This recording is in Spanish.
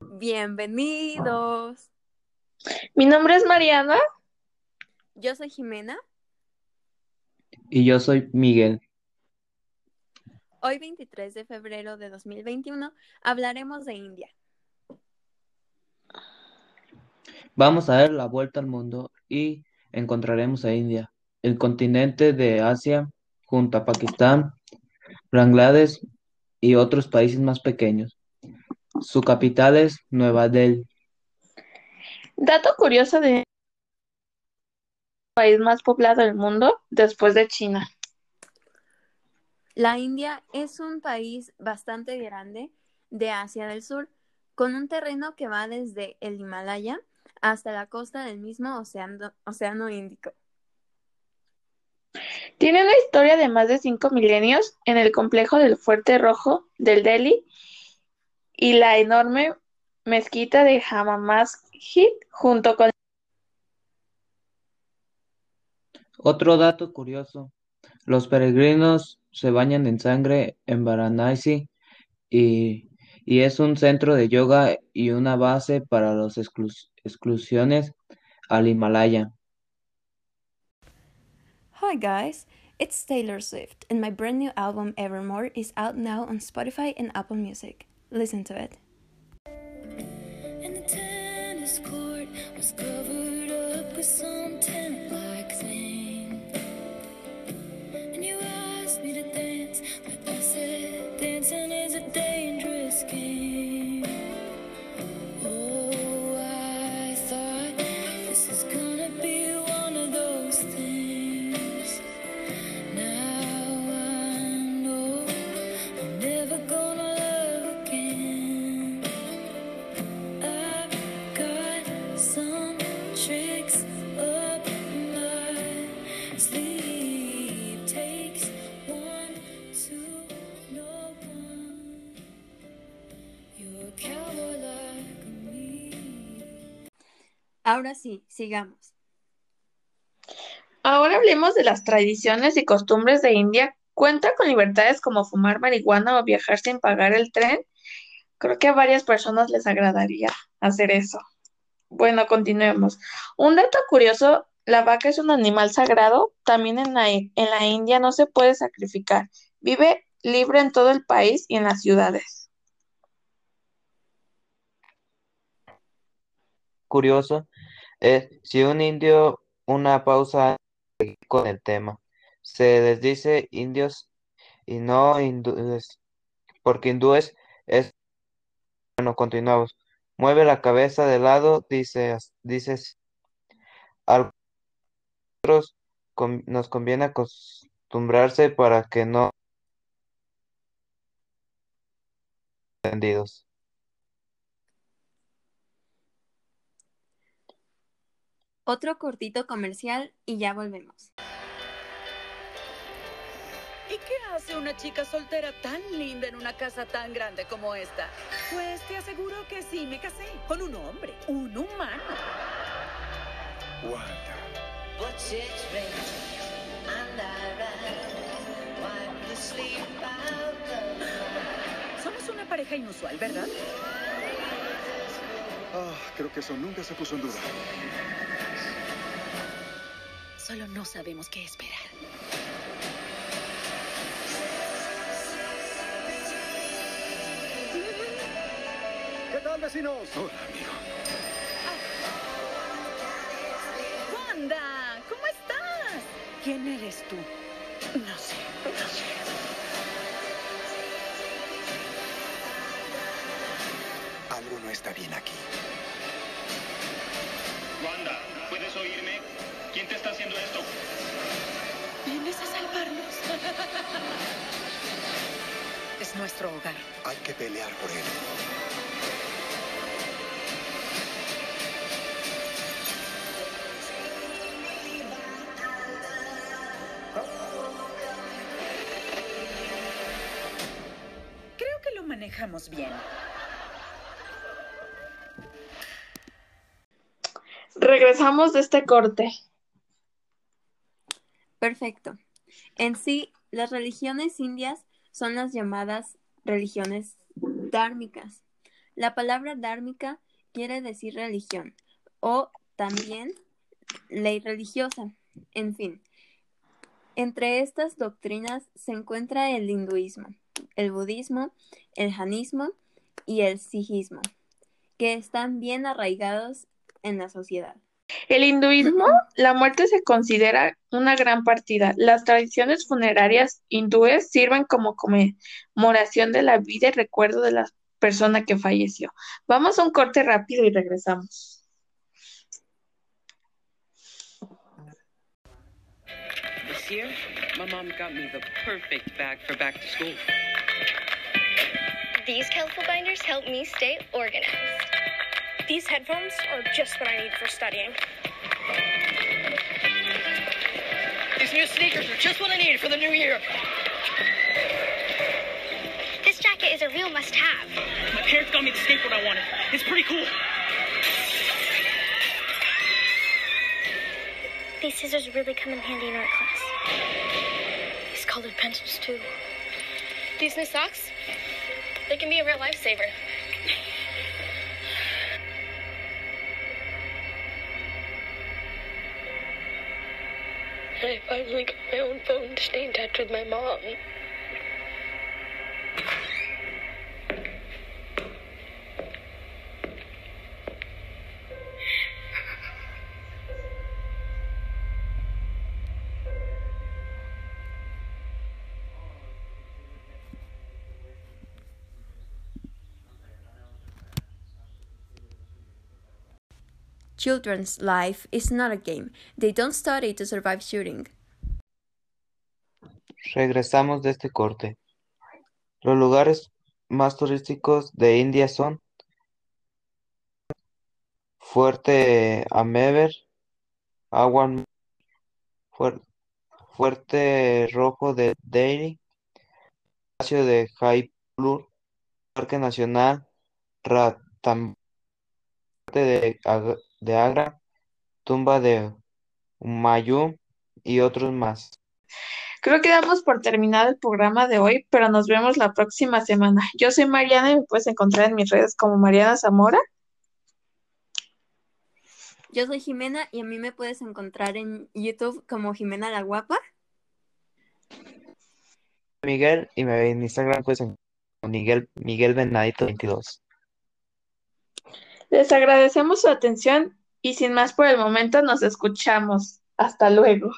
Bienvenidos. Mi nombre es Mariana. Yo soy Jimena. Y yo soy Miguel. Hoy 23 de febrero de 2021 hablaremos de India. Vamos a dar la vuelta al mundo y encontraremos a India, el continente de Asia, junto a Pakistán, Bangladesh y otros países más pequeños. Su capital es Nueva Delhi. Dato curioso de el país más poblado del mundo después de China. La India es un país bastante grande de Asia del Sur, con un terreno que va desde el Himalaya hasta la costa del mismo océano, océano Índico. Tiene una historia de más de cinco milenios en el complejo del Fuerte Rojo del Delhi y la enorme mezquita de Jama Masjid junto con Otro dato curioso, los peregrinos se bañan en sangre en Varanasi y, y es un centro de yoga y una base para las excursiones al Himalaya. Hi guys, it's Taylor Swift and my brand new album Evermore is out now on Spotify and Apple Music. Listen to it. And the tennis court was covered up with some Ahora sí, sigamos. Ahora hablemos de las tradiciones y costumbres de India. ¿Cuenta con libertades como fumar marihuana o viajar sin pagar el tren? Creo que a varias personas les agradaría hacer eso. Bueno, continuemos. Un dato curioso, la vaca es un animal sagrado. También en la, India no se puede sacrificar. Vive libre en todo el país y en las ciudades. Curioso es si un indio, una pausa con el tema. Se les dice indios y no hindúes, porque hindúes es... Bueno, continuamos. Mueve la cabeza de lado, dice, dices, a nosotros nos conviene acostumbrarse para que no entendidos. Otro cortito comercial y ya volvemos. ¿Y qué hace una chica soltera tan linda en una casa tan grande como esta? Pues te aseguro que sí, me casé con un hombre, un humano. Wanda. Somos una pareja inusual, ¿verdad? Ah, creo que eso nunca se puso en duda. Solo no sabemos qué esperar. ¿Qué tal, vecinos? Hola, amigo. Wanda, ¿cómo estás? ¿Quién eres tú? No sé, no sé. Algo no está bien aquí. Wanda, ¿puedes oírme? ¿Quién te está haciendo esto? ¿Vienes a salvarnos? Es nuestro hogar. Hay que pelear por él. Creo que lo manejamos bien. Regresamos de este corte. Perfecto. En sí, las religiones indias son las llamadas religiones dármicas. La palabra dármica quiere decir religión o también ley religiosa. En fin, entre estas doctrinas se encuentra el hinduismo, el budismo, el janismo y el sijismo, que están bien arraigados en la sociedad. El hinduismo, la muerte se considera una gran partida. Las tradiciones funerarias hindúes sirven como conmemoración de la vida y recuerdo de la persona que falleció. Vamos a un corte rápido y regresamos. This year, my mom got me the perfect bag for back to school. These colorful binders help me stay organized. These headphones are just what I need for studying. These new sneakers are just what I need for the new year. This jacket is a real must have. My parents got me the skateboard I wanted. It's pretty cool. These scissors really come in handy in art class. These colored pencils, too. These new socks, they can be a real lifesaver. I finally got my own phone to stay in touch with my mom. Children's life is not a game. They don't study to survive shooting. Regresamos de este corte. Los lugares más turísticos de India son Fuerte Amever, Agua Fuer- Fuerte Rojo de Delhi, Palacio de Jaipur, Parque Nacional Ranthambore de, de Agra, Tumba de Humayun y otros más. Creo que damos por terminado el programa de hoy, pero nos vemos la próxima semana. Yo soy Mariana y me puedes encontrar en mis redes como Mariana Zamora. Yo soy Jimena y a mí me puedes encontrar en YouTube como Jimena la Guapa. Miguel y me en Instagram pues en Miguel, Miguel Venadito 22. Les agradecemos su atención y sin más por el momento nos escuchamos. Hasta luego.